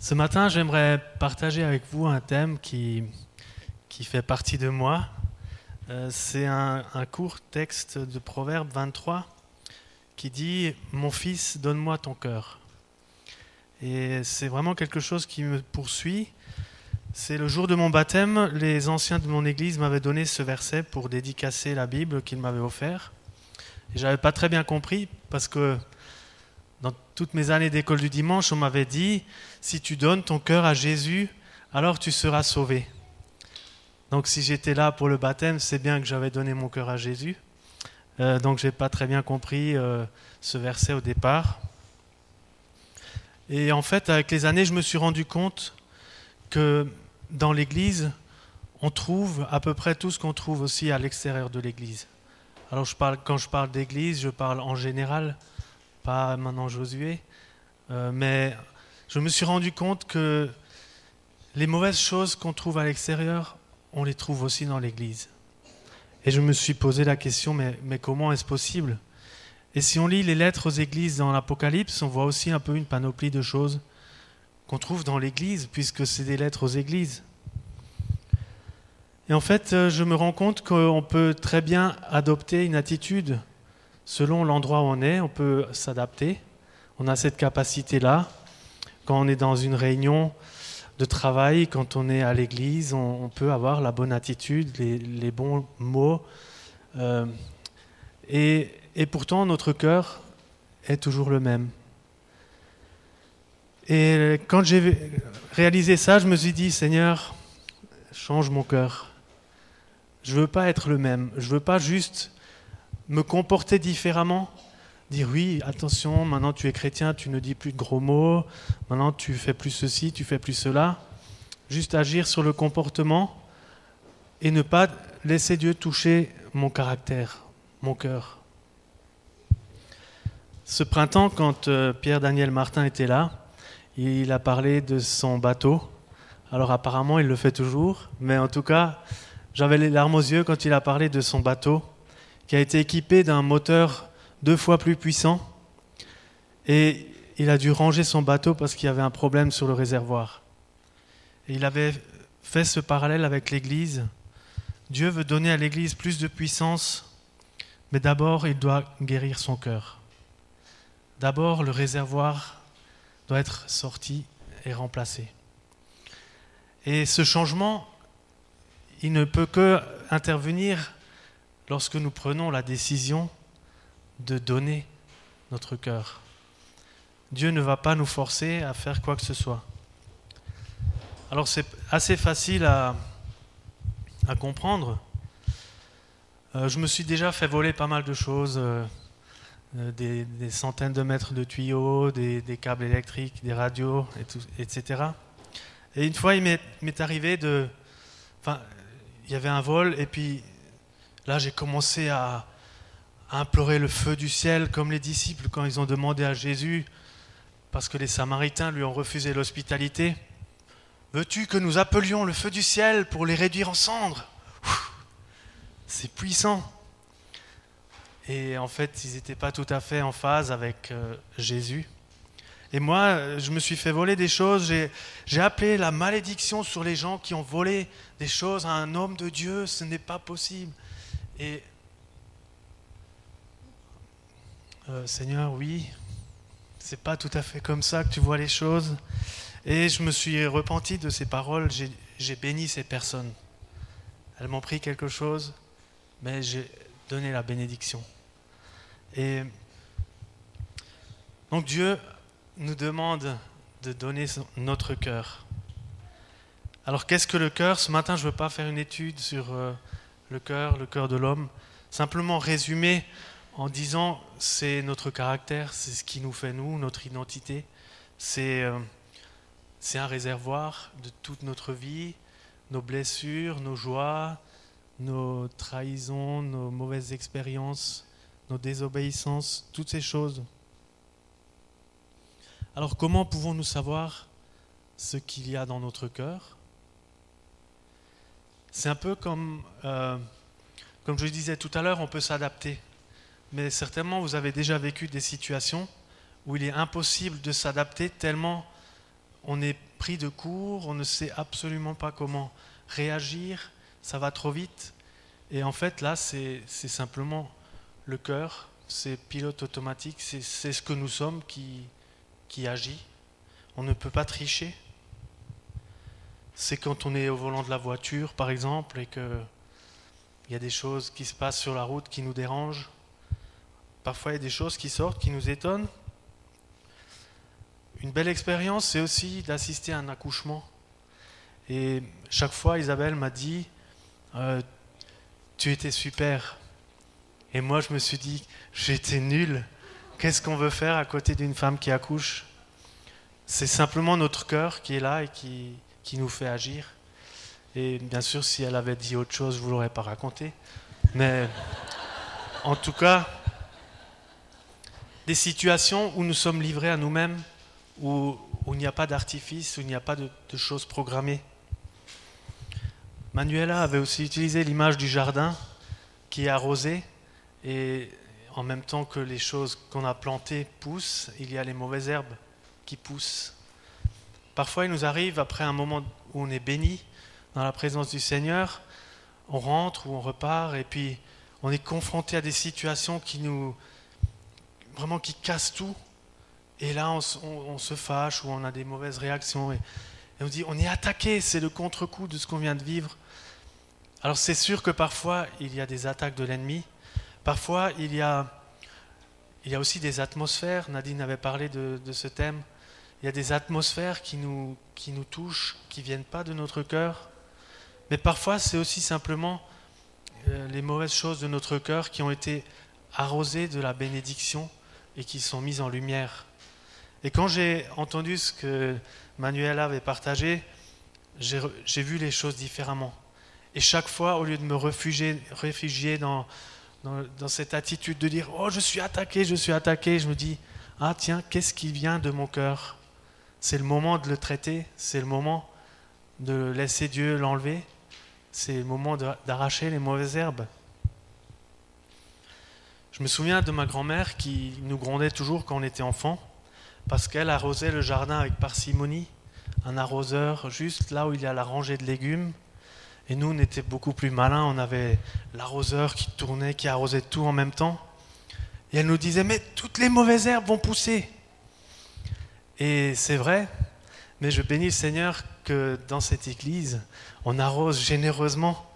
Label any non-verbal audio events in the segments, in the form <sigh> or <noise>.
Ce matin, j'aimerais partager avec vous un thème qui, qui fait partie de moi. Euh, c'est un, court texte de Proverbe 23 qui dit Mon fils, donne-moi ton cœur. Et c'est vraiment quelque chose qui me poursuit. C'est le jour de mon baptême, les anciens de mon église m'avaient donné ce verset pour dédicacer la Bible qu'ils m'avaient offert. Et j'avais pas très bien compris parce que dans toutes mes années d'école du dimanche, on m'avait dit, si tu donnes ton cœur à Jésus, alors tu seras sauvé. Donc si j'étais là pour le baptême, c'est bien que j'avais donné mon cœur à Jésus. Euh, donc je n'ai pas très bien compris euh, ce verset au départ. Et en fait, avec les années, je me suis rendu compte que dans l'Église, on trouve à peu près tout ce qu'on trouve aussi à l'extérieur de l'Église. Alors je parle, quand je parle d'Église, je parle en général pas maintenant Josué, euh, mais je me suis rendu compte que les mauvaises choses qu'on trouve à l'extérieur, on les trouve aussi dans l'Église. Et je me suis posé la question, mais, mais comment est-ce possible? Et si on lit les lettres aux églises dans l'Apocalypse, on voit aussi un peu une panoplie de choses qu'on trouve dans l'Église, puisque c'est des lettres aux églises. Et en fait, euh, je me rends compte qu'on peut très bien adopter une attitude selon l'endroit où on est, on peut s'adapter. On a cette capacité-là. Quand on est dans une réunion de travail, quand on est à l'église, on, peut avoir la bonne attitude, les, bons mots. Euh, et, et pourtant, notre cœur est toujours le même. Et quand j'ai réalisé ça, je me suis dit, Seigneur, change mon cœur. Je veux pas être le même. Je veux pas juste me comporter différemment, dire oui, attention, maintenant tu es chrétien, tu ne dis plus de gros mots, maintenant tu fais plus ceci, tu fais plus cela, juste agir sur le comportement et ne pas laisser Dieu toucher mon caractère, mon cœur. Ce printemps, quand euh, Pierre-Daniel Martin était là, il a parlé de son bateau. Alors apparemment, il le fait toujours, mais en tout cas, j'avais les larmes aux yeux quand il a parlé de son bateau qui a été équipé d'un moteur deux fois plus puissant. Et il a dû ranger son bateau parce qu'il y avait un problème sur le réservoir. Et il avait fait ce parallèle avec l'Église. Dieu veut donner à l'Église plus de puissance, mais d'abord il doit guérir son cœur. D'abord le réservoir doit être sorti et remplacé. Et ce changement, il ne peut que intervenir lorsque nous prenons la décision de donner notre cœur. Dieu ne va pas nous forcer à faire quoi que ce soit. Alors c'est assez facile à, comprendre. Euh, je me suis déjà fait voler pas mal de choses, euh, euh, des, centaines de mètres de tuyaux, des, câbles électriques, des radios, etc. Et une fois, il m'est arrivé de... Enfin, il y avait un vol, et puis Là, j'ai commencé à, implorer le feu du ciel, comme les disciples quand ils ont demandé à Jésus, parce que les Samaritains lui ont refusé l'hospitalité. Veux-tu que nous appelions le feu du ciel pour les réduire en cendres? C'est puissant. Et en fait, ils n'étaient pas tout à fait en phase avec euh, Jésus. Et moi, je me suis fait voler des choses. J'ai appelé la malédiction sur les gens qui ont volé des choses à un homme de Dieu. Ce n'est pas possible. Et euh, Seigneur, oui, c'est pas tout à fait comme ça que tu vois les choses. Et je me suis repenti de ces paroles. J'ai béni ces personnes. Elles m'ont pris quelque chose, mais j'ai donné la bénédiction. Et donc Dieu nous demande de donner notre cœur. Alors qu'est-ce que le cœur? Ce matin, je ne veux pas faire une étude sur euh, le cœur, le cœur de l'homme. Simplement résumé en disant c'est notre caractère, c'est ce qui nous fait nous, notre identité. C'est euh, un réservoir de toute notre vie, nos blessures, nos joies, nos trahisons, nos mauvaises expériences, nos désobéissances, toutes ces choses. Alors comment pouvons-nous savoir ce qu'il y a dans notre cœur? C'est un peu comme, euh, comme je disais tout à l'heure, on peut s'adapter. Mais certainement, vous avez déjà vécu des situations où il est impossible de s'adapter tellement on est pris de court, on ne sait absolument pas comment réagir, ça va trop vite. Et en fait, là, c'est simplement le cœur, c'est pilote automatique, c'est ce que nous sommes qui, qui agit. On ne peut pas tricher. C'est quand on est au volant de la voiture, par exemple, et qu'il y a des choses qui se passent sur la route qui nous dérangent. Parfois, il y a des choses qui sortent, qui nous étonnent. Une belle expérience, c'est aussi d'assister à un accouchement. Et chaque fois, Isabelle m'a dit, euh, tu étais super. Et moi, je me suis dit, j'étais nul. Qu'est-ce qu'on veut faire à côté d'une femme qui accouche? C'est simplement notre cœur qui est là et qui, qui nous fait agir. Et bien sûr, si elle avait dit autre chose, je ne vous l'aurais pas raconté. Mais en tout cas, des situations où nous sommes livrés à nous-mêmes, où, il n'y a pas d'artifice, où il n'y a pas de choses programmées. Manuela avait aussi utilisé l'image du jardin qui est arrosé et en même temps que les choses qu'on a plantées poussent, il y a les mauvaises herbes qui poussent. Parfois, il nous arrive, après un moment où on est béni dans la présence du Seigneur, on rentre ou on repart et puis on est confronté à des situations qui nous vraiment qui cassent tout. Et là, on, se fâche ou on a des mauvaises réactions et, et on dit on est attaqué, c'est le contre-coup de ce qu'on vient de vivre. Alors c'est sûr que parfois il y a des attaques de l'ennemi, parfois il y a, il y a aussi des atmosphères, Nadine avait parlé de, ce thème, il y a des atmosphères qui nous, qui nous touchent, qui ne viennent pas de notre cœur, mais parfois c'est aussi simplement euh, les mauvaises choses de notre cœur qui ont été arrosées de la bénédiction et qui sont mises en lumière. Et quand j'ai entendu ce que Manuela avait partagé, j'ai vu les choses différemment. Et chaque fois, au lieu de me réfugier, réfugier dans, dans, cette attitude de dire Oh, je suis attaqué, je suis attaqué, je me dis Ah, tiens, qu'est-ce qui vient de mon cœur? C'est le moment de le traiter, c'est le moment de laisser Dieu l'enlever, c'est le moment d'arracher les mauvaises herbes. Je me souviens de ma grand-mère qui nous grondait toujours quand on était enfant, parce qu'elle arrosait le jardin avec parcimonie, un arroseur juste là où il y a la rangée de légumes et nous, on était beaucoup plus malins. On avait l'arroseur qui tournait, qui arrosait tout en même temps. Et elle nous disait, mais toutes les mauvaises herbes vont pousser. Et c'est vrai, mais je bénis le Seigneur que dans cette église, on arrose généreusement.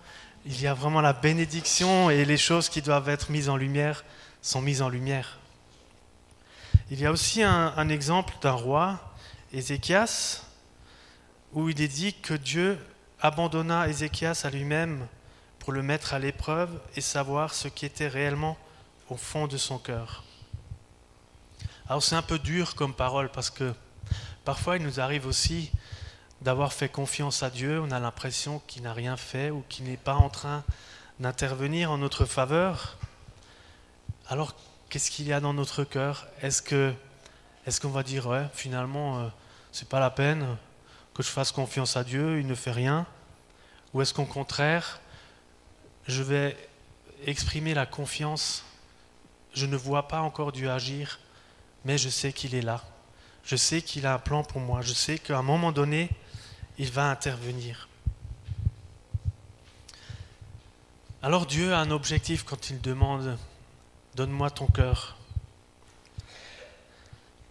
Il y a vraiment la bénédiction et les choses qui doivent être mises en lumière sont mises en lumière. Il y a aussi un, exemple d'un roi, Ézéchias, où il est dit que Dieu abandonna Ézéchias à lui-même pour le mettre à l'épreuve et savoir ce qui était réellement au fond de son cœur. Alors c'est un peu dur comme parole parce que parfois il nous arrive aussi d'avoir fait confiance à Dieu, on a l'impression qu'il n'a rien fait ou qu'il n'est pas en train d'intervenir en notre faveur. Alors qu'est-ce qu'il y a dans notre cœur? Est-ce que est-ce qu'on va dire ouais, finalement euh, c'est pas la peine, que je fasse confiance à Dieu, il ne fait rien? Ou est-ce qu'au contraire, je vais exprimer la confiance? Je ne vois pas encore Dieu agir, mais je sais qu'il est là. Je sais qu'il a un plan pour moi. Je sais qu'à un moment donné, il va intervenir. Alors Dieu a un objectif quand il demande Donne-moi ton cœur.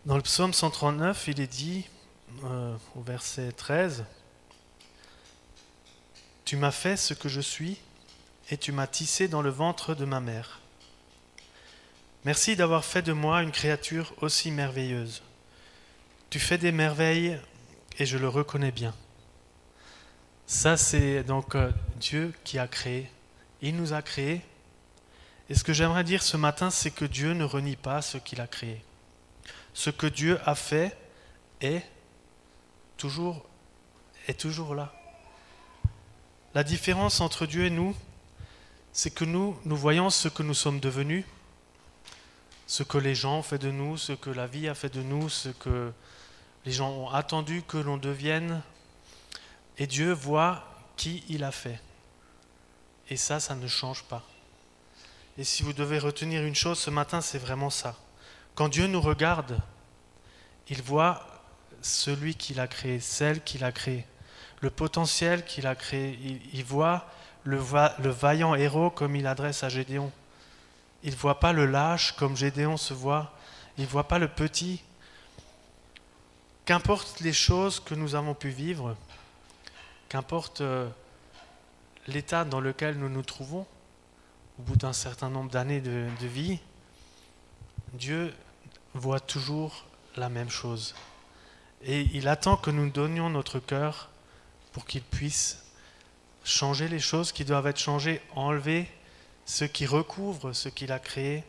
Dans le psaume 139, il est dit euh, au verset 13, Tu m'as fait ce que je suis et tu m'as tissé dans le ventre de ma mère. Merci d'avoir fait de moi une créature aussi merveilleuse. Tu fais des merveilles et je le reconnais bien. Ça, c'est donc euh, Dieu qui a créé. Il nous a créés. Et ce que j'aimerais dire ce matin, c'est que Dieu ne renie pas ce qu'il a créé. Ce que Dieu a fait est toujours, est toujours là. La différence entre Dieu et nous, c'est que nous, nous voyons ce que nous sommes devenus, ce que les gens ont fait de nous, ce que la vie a fait de nous, ce que les gens ont attendu que l'on devienne. Et Dieu voit qui il a fait. Et ça, ça ne change pas. Et si vous devez retenir une chose ce matin, c'est vraiment ça. Quand Dieu nous regarde, il voit celui qu'il a créé, celle qu'il a créée, le potentiel qu'il a créé. Il, voit le, le, vaillant héros comme il adresse à Gédéon. Il ne voit pas le lâche comme Gédéon se voit. Il ne voit pas le petit. Qu'importe les choses que nous avons pu vivre, qu'importe euh, l'état dans lequel nous nous trouvons, au bout d'un certain nombre d'années de, vie, Dieu voit toujours la même chose. Et il attend que nous donnions notre cœur pour qu'il puisse changer les choses qui doivent être changées, enlever ce qui recouvre ce qu'il a créé,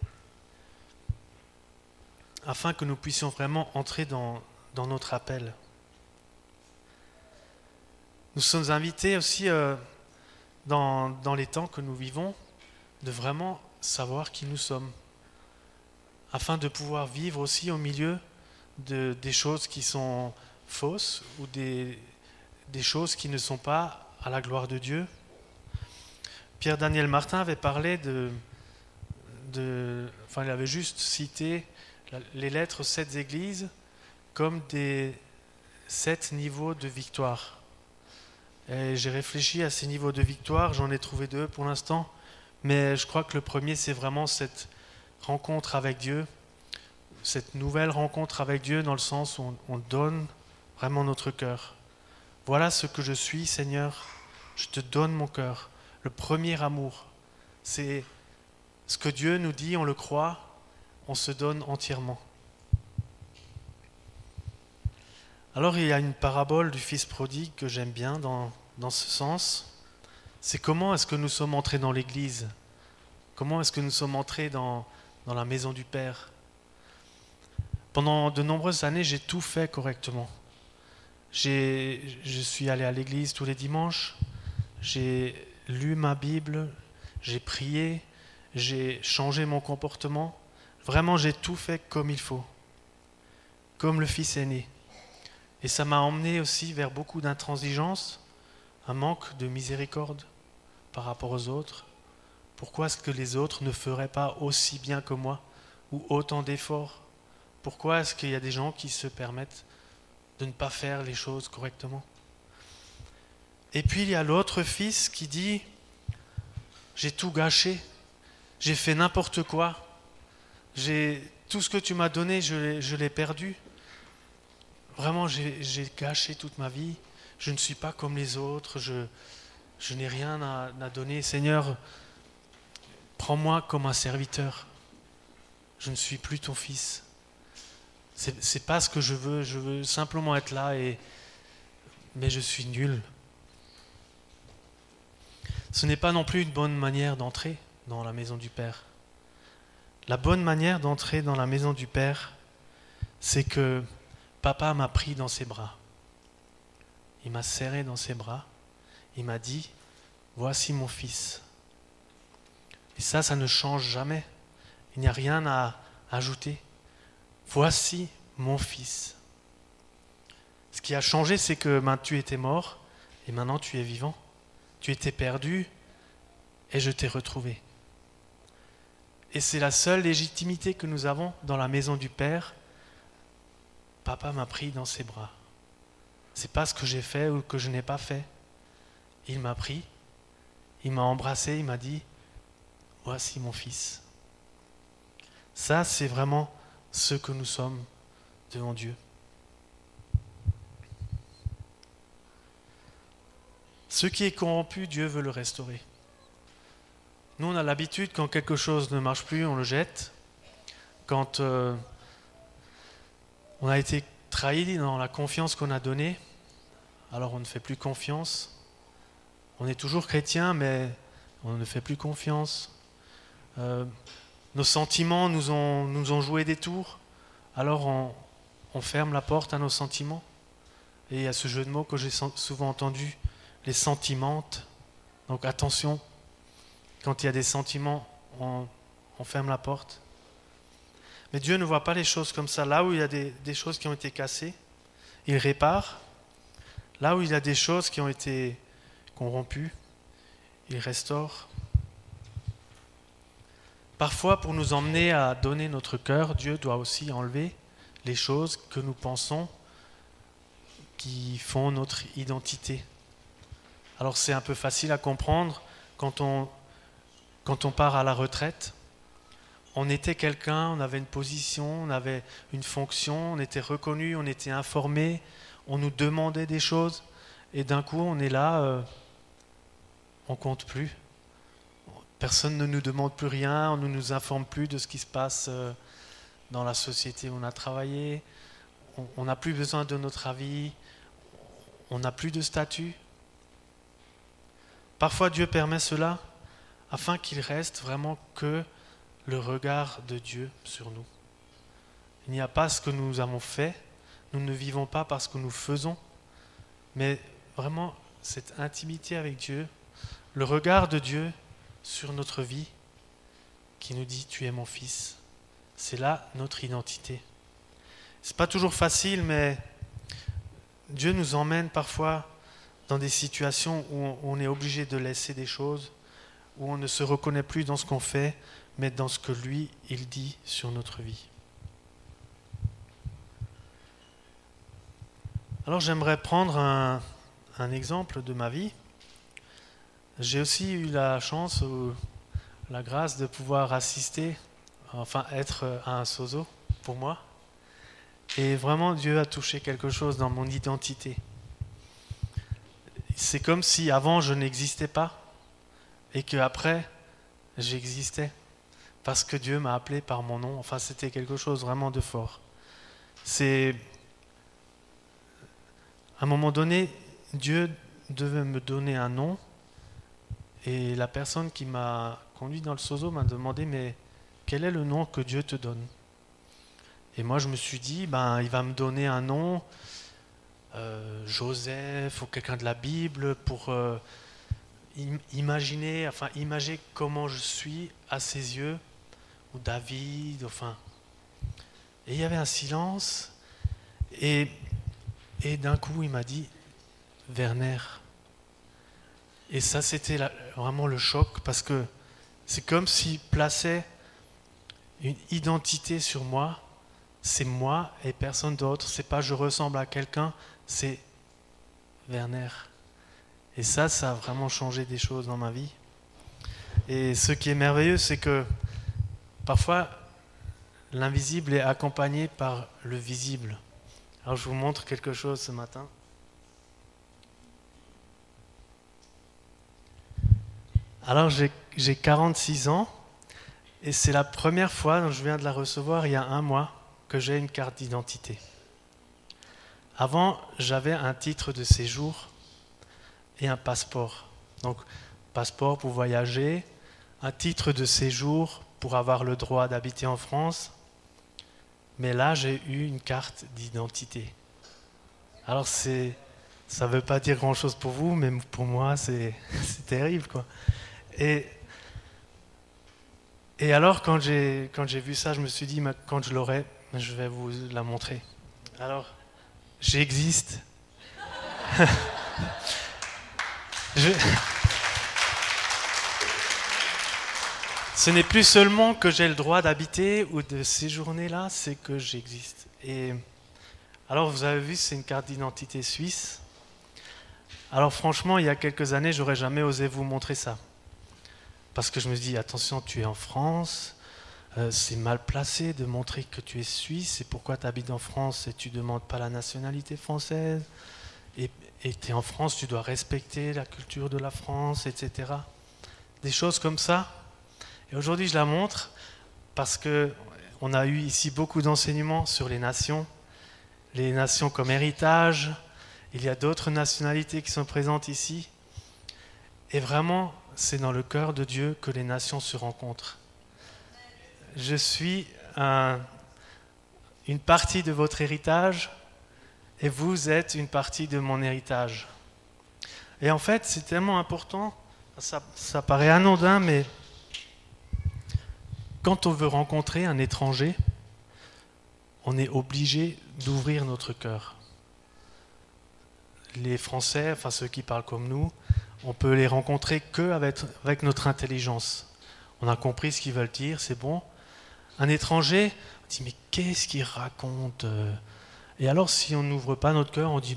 afin que nous puissions vraiment entrer dans, notre appel. Nous sommes invités aussi euh, dans, les temps que nous vivons de vraiment savoir qui nous sommes, afin de pouvoir vivre aussi au milieu de, des choses qui sont fausses ou des choses qui ne sont pas à la gloire de Dieu. Pierre-Daniel Martin avait parlé de, Enfin, il avait juste cité les lettres sept églises comme des sept niveaux de victoire. Et j'ai réfléchi à ces niveaux de victoire, j'en ai trouvé deux pour l'instant, mais je crois que le premier, c'est vraiment cette rencontre avec Dieu, cette nouvelle rencontre avec Dieu dans le sens où on, donne vraiment notre cœur. Voilà ce que je suis, Seigneur, je te donne mon cœur. Le premier amour, c'est ce que Dieu nous dit, on le croit, on se donne entièrement. Alors il y a une parabole du Fils prodigue que j'aime bien dans, ce sens. C'est comment est-ce que nous sommes entrés dans l'Église? Comment est-ce que nous sommes entrés dans, dans la maison du Père? Pendant de nombreuses années, j'ai tout fait correctement. Je suis allé à l'église tous les dimanches, lu ma Bible, j'ai prié, j'ai changé mon comportement. Vraiment, j'ai tout fait comme il faut, comme le fils aîné. Et ça m'a emmené aussi vers beaucoup d'intransigeance, un manque de miséricorde par rapport aux autres. Pourquoi est-ce que les autres ne feraient pas aussi bien que moi ou autant d'efforts? Pourquoi est-ce qu'il y a des gens qui se permettent de ne pas faire les choses correctement? Et puis il y a l'autre fils qui dit, j'ai tout gâché, j'ai fait n'importe quoi, j'ai tout ce que tu m'as donné, je l'ai perdu. Vraiment, j'ai gâché toute ma vie, je ne suis pas comme les autres, je, n'ai rien à, donner. Seigneur, prends-moi comme un serviteur, je ne suis plus ton fils. C'est pas ce que je veux. Je veux simplement être là mais je suis nul. Ce n'est pas non plus une bonne manière d'entrer dans la maison du Père. La bonne manière d'entrer dans la maison du Père, c'est que papa m'a pris dans ses bras. Il m'a serré dans ses bras. Il m'a dit, voici mon fils. Et ça, ça ne change jamais. Il n'y a rien à ajouter. Voici mon fils. Ce qui a changé, c'est que ben, tu étais mort et maintenant tu es vivant. Tu étais perdu et je t'ai retrouvé. Et c'est la seule légitimité que nous avons dans la maison du Père. Papa m'a pris dans ses bras. C'est pas ce que j'ai fait ou que je n'ai pas fait. Il m'a pris, il m'a embrassé, il m'a dit Voici mon fils. Ça, c'est vraiment ce que nous sommes devant Dieu. Ce qui est corrompu, Dieu veut le restaurer. Nous, on a l'habitude, quand quelque chose ne marche plus, on le jette. Quand euh, on a été trahi dans la confiance qu'on a donnée, alors on ne fait plus confiance. On est toujours chrétien, mais on ne fait plus confiance. Euh, nos sentiments nous ont, joué des tours, alors on, on ferme la porte à nos sentiments. Et il y a ce jeu de mots que j'ai souvent entendu, les sentimentes. Donc attention, quand il y a des sentiments, on, ferme la porte. Mais Dieu ne voit pas les choses comme ça. Là où il y a des, des, choses qui ont été cassées, il répare. Là où il y a des choses qui ont été corrompues, il restaure. Parfois, pour nous emmener à donner notre cœur, Dieu doit aussi enlever les choses que nous pensons qui font notre identité. Alors c'est un peu facile à comprendre quand on, part à la retraite. On était quelqu'un, on avait une position, on avait une fonction, on était reconnu, on était informé, on nous demandait des choses, et d'un coup on est là, euh, on compte plus. Personne ne nous demande plus rien, on ne nous informe plus de ce qui se passe euh, dans la société où on a travaillé, on n'a plus besoin de notre avis, on n'a plus de statut. Parfois Dieu permet cela afin qu'il reste vraiment que le regard de Dieu sur nous. Il n'y a pas ce que nous avons fait, nous ne vivons pas parce que nous faisons, mais vraiment cette intimité avec Dieu, le regard de Dieu sur notre vie qui nous dit tu es mon fils. C'est là notre identité. C'est pas toujours facile, mais Dieu nous emmène parfois dans des situations où on est obligé de laisser des choses, où on ne se reconnaît plus dans ce qu'on fait, mais dans ce que lui, il dit sur notre vie. Alors j'aimerais prendre un, exemple de ma vie. J'ai aussi eu la chance ou la grâce de pouvoir assister, enfin être un sozo pour moi. Et vraiment, Dieu a touché quelque chose dans mon identité. C'est comme si avant je n'existais pas et qu'après j'existais parce que Dieu m'a appelé par mon nom. Enfin, c'était quelque chose vraiment de fort. C'est à un moment donné, Dieu devait me donner un nom et la personne qui m'a conduit dans le sozo m'a demandé mais quel est le nom que Dieu te donne? Et moi je me suis dit ben il va me donner un nom Joseph ou quelqu'un de la Bible pour euh, imaginer enfin imaginer comment je suis à ses yeux ou David enfin et il y avait un silence et et d'un coup il m'a dit Werner et ça, c'était vraiment le choc parce que c'est comme s'il plaçait une identité sur moi. C'est moi et personne d'autre. C'est pas je ressemble à quelqu'un, c'est Werner. Et ça, ça a vraiment changé des choses dans ma vie. Et ce qui est merveilleux, c'est que parfois, l'invisible est accompagné par le visible. Alors je vous montre quelque chose ce matin. Alors j'ai 46 ans et c'est la première fois, je viens de la recevoir il y a un mois, que j'ai une carte d'identité. Avant, j'avais un titre de séjour et un passeport. Donc, passeport pour voyager, un titre de séjour pour avoir le droit d'habiter en France. Mais là, j'ai eu une carte d'identité. Alors, c'est, ça ne veut pas dire grand-chose pour vous, mais pour moi, <laughs> c'est, terrible. Quoi. Et, et alors, quand j'ai, quand j'ai vu ça, je me suis dit, quand je l'aurai, je vais vous la montrer. Alors, j'existe. <laughs> Ce n'est plus seulement que j'ai le droit d'habiter ou de séjourner là, c'est que j'existe. Et alors, vous avez vu, c'est une carte d'identité suisse. Alors, franchement, il y a quelques années, j'aurais jamais osé vous montrer ça. Parce que je me dis, attention, tu es en France, euh, c'est mal placé de montrer que tu es suisse, et pourquoi tu habites en France et tu ne demandes pas la nationalité française, et tu es en France, tu dois respecter la culture de la France, etc. Des choses comme ça. Et aujourd'hui, je la montre parce que on a eu ici beaucoup d'enseignements sur les nations, les nations comme héritage. Il y a d'autres nationalités qui sont présentes ici. Et vraiment, c'est dans le cœur de Dieu que les nations se rencontrent. Je suis une partie de votre héritage et vous êtes une partie de mon héritage. Et en fait, c'est tellement important, ça, ça paraît anodin, mais quand on veut rencontrer un étranger, on est obligé d'ouvrir notre cœur. Les Français, enfin ceux qui parlent comme nous, on peut les rencontrer que avec, notre intelligence. On a compris ce qu'ils veulent dire, c'est bon. Un étranger, on dit mais qu'est-ce qu'il raconte Et alors, si on n'ouvre pas notre cœur, on dit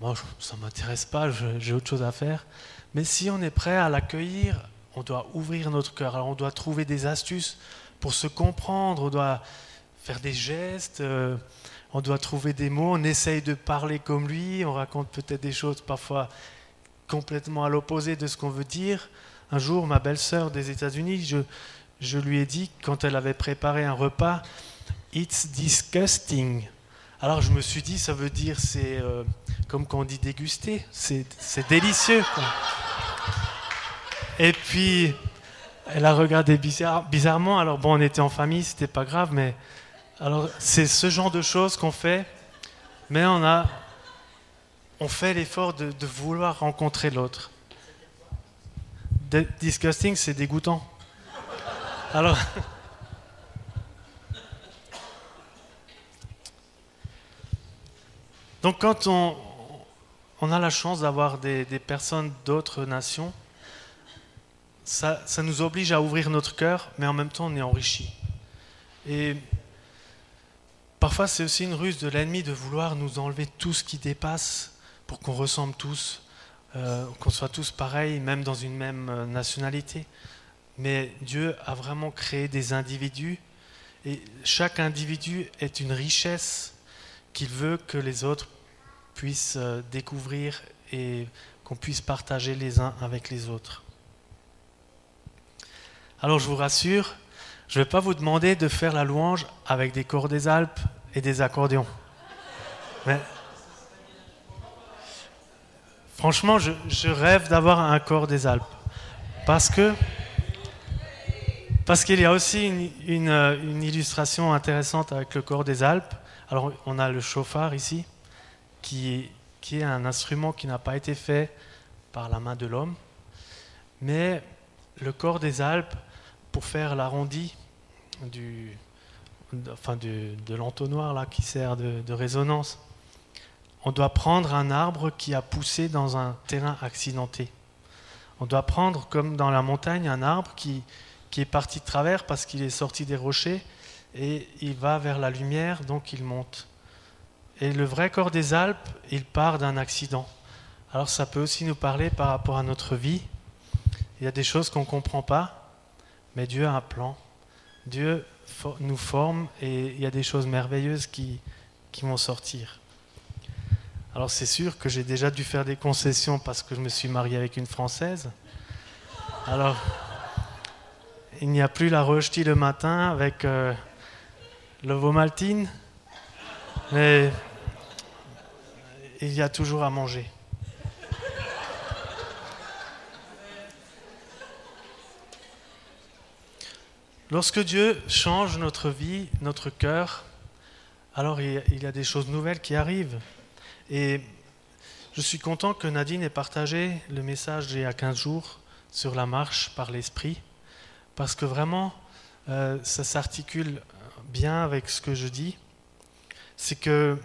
Moi, ça ne m'intéresse pas, j'ai autre chose à faire. Mais si on est prêt à l'accueillir, on doit ouvrir notre cœur. Alors, on doit trouver des astuces pour se comprendre, on doit faire des gestes, euh, on doit trouver des mots, on essaye de parler comme lui, on raconte peut-être des choses parfois complètement à l'opposé de ce qu'on veut dire. Un jour, ma belle-sœur des États-Unis, je, je lui ai dit, quand elle avait préparé un repas, It's disgusting. Alors je me suis dit, ça veut dire, c'est euh, comme quand on dit déguster, c'est délicieux. Et puis, elle a regardé bizarrement. Alors bon, on était en famille, c'était pas grave, mais alors c'est ce genre de choses qu'on fait, mais on a, on fait l'effort de, de, vouloir rencontrer l'autre. Disgusting, c'est dégoûtant. Alors. Donc quand on, on a la chance d'avoir des, personnes d'autres nations, ça, ça, nous oblige à ouvrir notre cœur, mais en même temps on est enrichi. Et parfois c'est aussi une ruse de l'ennemi de vouloir nous enlever tout ce qui dépasse pour qu'on ressemble tous, euh, qu'on soit tous pareils, même dans une même euh, nationalité. Mais Dieu a vraiment créé des individus et chaque individu est une richesse qu'il veut que les autres puissent euh, découvrir et qu'on puisse partager les uns avec les autres. Alors je vous rassure, je ne vais pas vous demander de faire la louange avec des corps des Alpes et des accordéons. Franchement, je, je rêve d'avoir un corps des Alpes. Parce que parce qu'il y a aussi une, une, illustration intéressante avec le corps des Alpes. Alors on a le chauffard ici qui, est un instrument qui n'a pas été fait par la main de l'homme, mais le corps des Alpes, pour faire l'arrondi de, l'entonnoir là qui sert de, résonance, on doit prendre un arbre qui a poussé dans un terrain accidenté. On doit prendre, comme dans la montagne, un arbre qui, qui est parti de travers parce qu'il est sorti des rochers et il va vers la lumière, donc il monte. Et le vrai corps des Alpes, il part d'un accident. Alors ça peut aussi nous parler par rapport à notre vie. Il y a des choses qu'on ne comprend pas, mais Dieu a un plan. Dieu nous forme et il y a des choses merveilleuses qui, qui vont sortir. Alors c'est sûr que j'ai déjà dû faire des concessions parce que je me suis marié avec une Française. Alors il n'y a plus la rechtie le matin avec euh, l'ovomaltine, mais il y a toujours à manger. Lorsque Dieu change notre vie, notre cœur, alors il y a des choses nouvelles qui arrivent. Et je suis content que Nadine ait partagé le message il y a 15 jours sur la marche par l'esprit, parce que vraiment, euh, ça s'articule bien avec ce que je dis. C'est que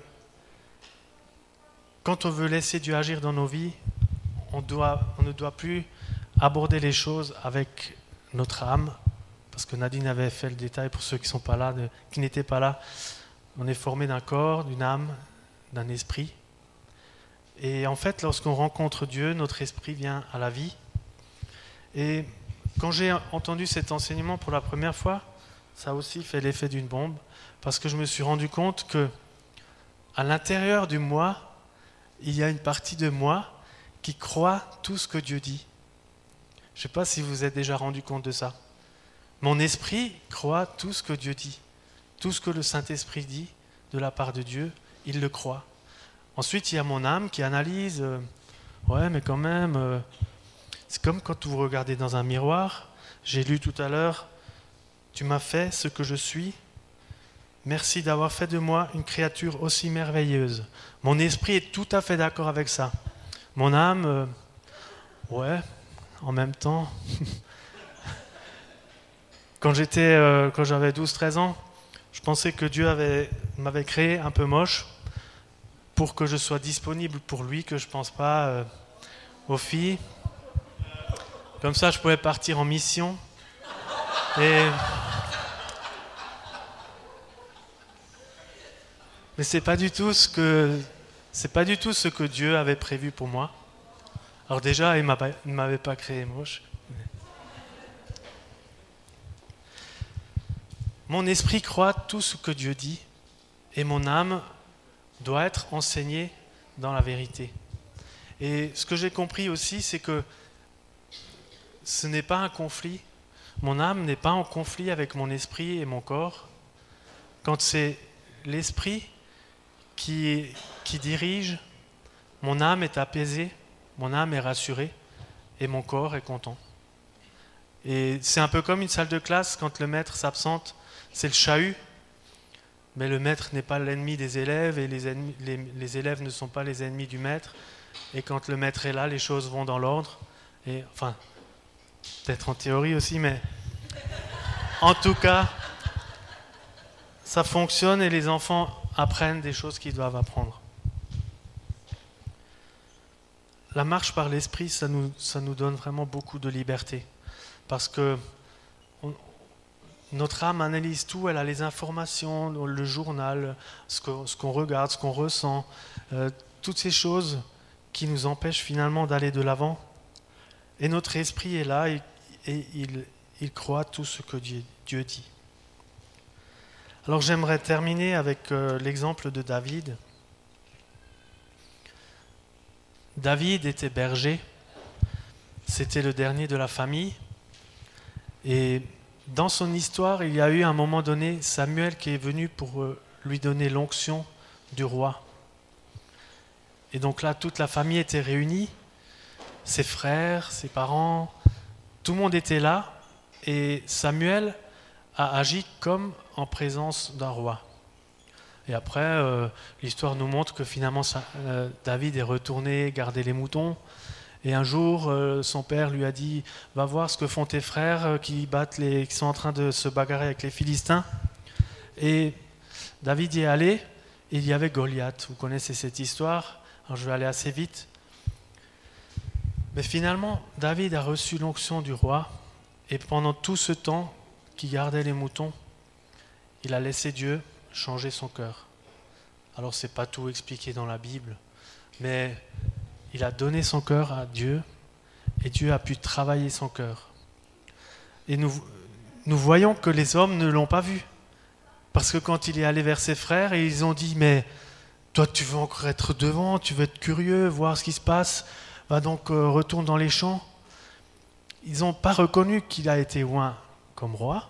quand on veut laisser Dieu agir dans nos vies, on, ne doit plus aborder les choses avec notre âme, parce que Nadine avait fait le détail pour ceux qui qui n'étaient pas là. On est formé d'un corps, d'une âme, d'un esprit. Et en fait, lorsqu'on rencontre Dieu, notre esprit vient à la vie. Et quand j'ai entendu cet enseignement pour la première fois, ça aussi fait l'effet d'une bombe, parce que je me suis rendu compte que à l'intérieur du moi, il y a une partie de moi qui croit tout ce que Dieu dit. Je ne sais pas si vous vous êtes déjà rendu compte de ça. Mon esprit croit tout ce que Dieu dit. Tout ce que le Saint-Esprit dit de la part de Dieu, il le croit. Ensuite, il y a mon âme qui analyse. Euh, ouais, mais quand même, euh, c'est comme quand vous regardez dans un miroir. J'ai lu tout à l'heure, tu m'as fait ce que je suis, Merci d'avoir fait de moi une créature aussi merveilleuse. Mon esprit est tout à fait d'accord avec ça. Mon âme, euh, ouais, en même temps. <laughs> quand j'étais, euh, quand j'avais 12-13 ans, je pensais que Dieu avait, m'avait créé un peu moche pour que je sois disponible pour lui, que je ne pense pas euh, aux filles. Comme ça, je pouvais partir en mission. Mais c'est pas du tout ce que pas du tout ce que Dieu avait prévu pour moi. Alors déjà, il ne m'avait pas créé moche. Mon esprit croit tout ce que Dieu dit et mon âme doit être enseignée dans la vérité. Et ce que j'ai compris aussi, c'est que ce n'est pas un conflit. Mon âme n'est pas en conflit avec mon esprit et mon corps. Quand c'est l'esprit qui, qui dirige, mon âme est apaisée, mon âme est rassurée et mon corps est content. Et c'est un peu comme une salle de classe, quand le maître s'absente, c'est le chahut, mais le maître n'est pas l'ennemi des élèves et les, élèves ne sont pas les ennemis du maître. Et quand le maître est là, les choses vont dans l'ordre. Et enfin, peut-être en théorie aussi, mais en tout cas, ça fonctionne et les enfants apprennent des choses qu'ils doivent apprendre. La marche par l'esprit, ça nous, donne vraiment beaucoup de liberté. Parce que notre âme analyse tout, elle a les informations, le journal, ce qu'on regarde, ce qu'on ressent, euh, toutes ces choses qui nous empêchent finalement d'aller de l'avant. Et notre esprit est là et, il, croit tout ce que Dieu, Dieu dit. Alors j'aimerais terminer avec euh, l'exemple de David. David était berger, c'était le dernier de la famille, et dans son histoire, il y a eu à un moment donné Samuel qui est venu pour euh, lui donner l'onction du roi. Et donc là, toute la famille était réunie, ses frères, ses parents, tout le monde était là, et Samuel a agi comme en présence d'un roi. Et après, euh, l'histoire nous montre que finalement, euh, David est retourné garder les moutons, et un jour, euh, son père lui a dit Va voir ce que font tes frères qui, battent qui sont en train de se bagarrer avec les Philistins. Et David y est allé, et il y avait Goliath. Vous connaissez cette histoire. Je vais aller assez vite. Mais finalement, David a reçu l'onction du roi, et pendant tout ce temps qu'il gardait les moutons, il a laissé Dieu changer son cœur. Alors c'est pas tout expliqué dans la Bible, mais il a donné son cœur à Dieu et Dieu a pu travailler son cœur. Et nous, nous voyons que les hommes ne l'ont pas vu. Parce que quand il est allé vers ses frères, et ils ont dit, mais toi tu veux encore être devant, tu veux être curieux, voir ce qui se passe, va donc euh, retourne dans les champs. Ils n'ont pas reconnu qu'il a été oint comme roi.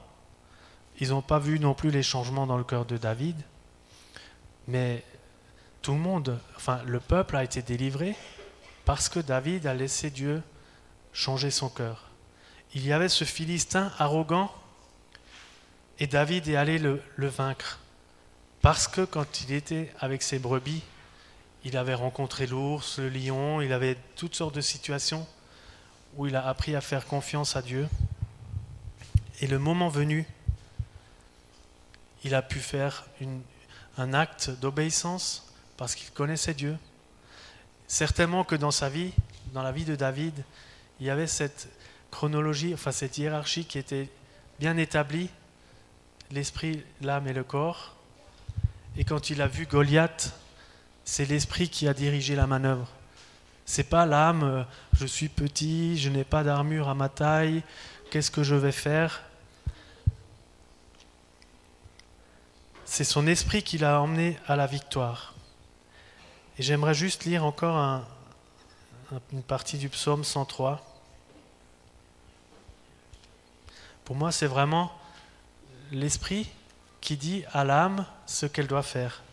Ils n'ont pas vu non plus les changements dans le cœur de David. Mais tout le monde, enfin le peuple a été délivré parce que David a laissé Dieu changer son cœur. Il y avait ce Philistin arrogant et David est allé le, vaincre. Parce que quand il était avec ses brebis, il avait rencontré l'ours, le lion, il avait toutes sortes de situations où il a appris à faire confiance à Dieu. Et le moment venu, il a pu faire un acte d'obéissance parce qu'il connaissait Dieu. Certainement que dans sa vie, dans la vie de David, il y avait cette chronologie, enfin cette hiérarchie qui était bien établie, l'esprit, l'âme et le corps. Et quand il a vu Goliath, c'est l'esprit qui a dirigé la manœuvre. C'est pas l'âme, euh, je suis petit, je n'ai pas d'armure à ma taille, qu'est-ce que je vais faire? C'est son esprit qui l'a emmené à la victoire. Et j'aimerais juste lire encore une partie du psaume 103. Pour moi, c'est vraiment l'esprit qui dit à l'âme ce qu'elle doit faire.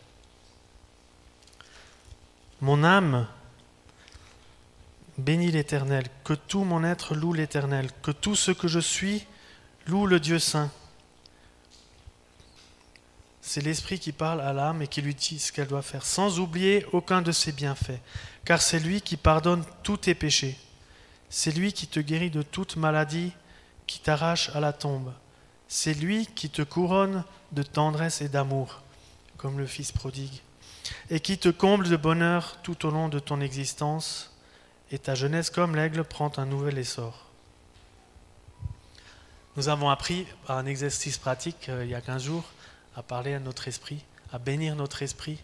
Mon âme bénit l'Éternel, que tout mon être loue l'Éternel, que tout ce que je suis loue le Dieu saint. C'est l'Esprit qui parle à l'âme et qui lui dit ce qu'elle doit faire, sans oublier aucun de ses bienfaits, car c'est lui qui pardonne tous tes péchés. C'est lui qui te guérit de toute maladie, qui t'arrache à la tombe. C'est lui qui te couronne de tendresse et d'amour, comme le Fils prodigue, et qui te comble de bonheur tout au long de ton existence, et ta jeunesse comme l'aigle prend un nouvel essor. Nous avons appris par un exercice pratique euh, il y a 15 jours à parler à notre esprit, à bénir notre esprit.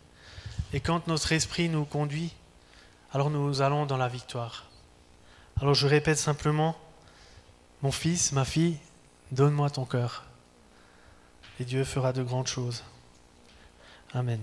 Et quand notre esprit nous conduit, alors nous allons dans la victoire. Alors je répète simplement, mon fils, ma fille, donne-moi ton cœur. Et Dieu fera de grandes choses. Amen.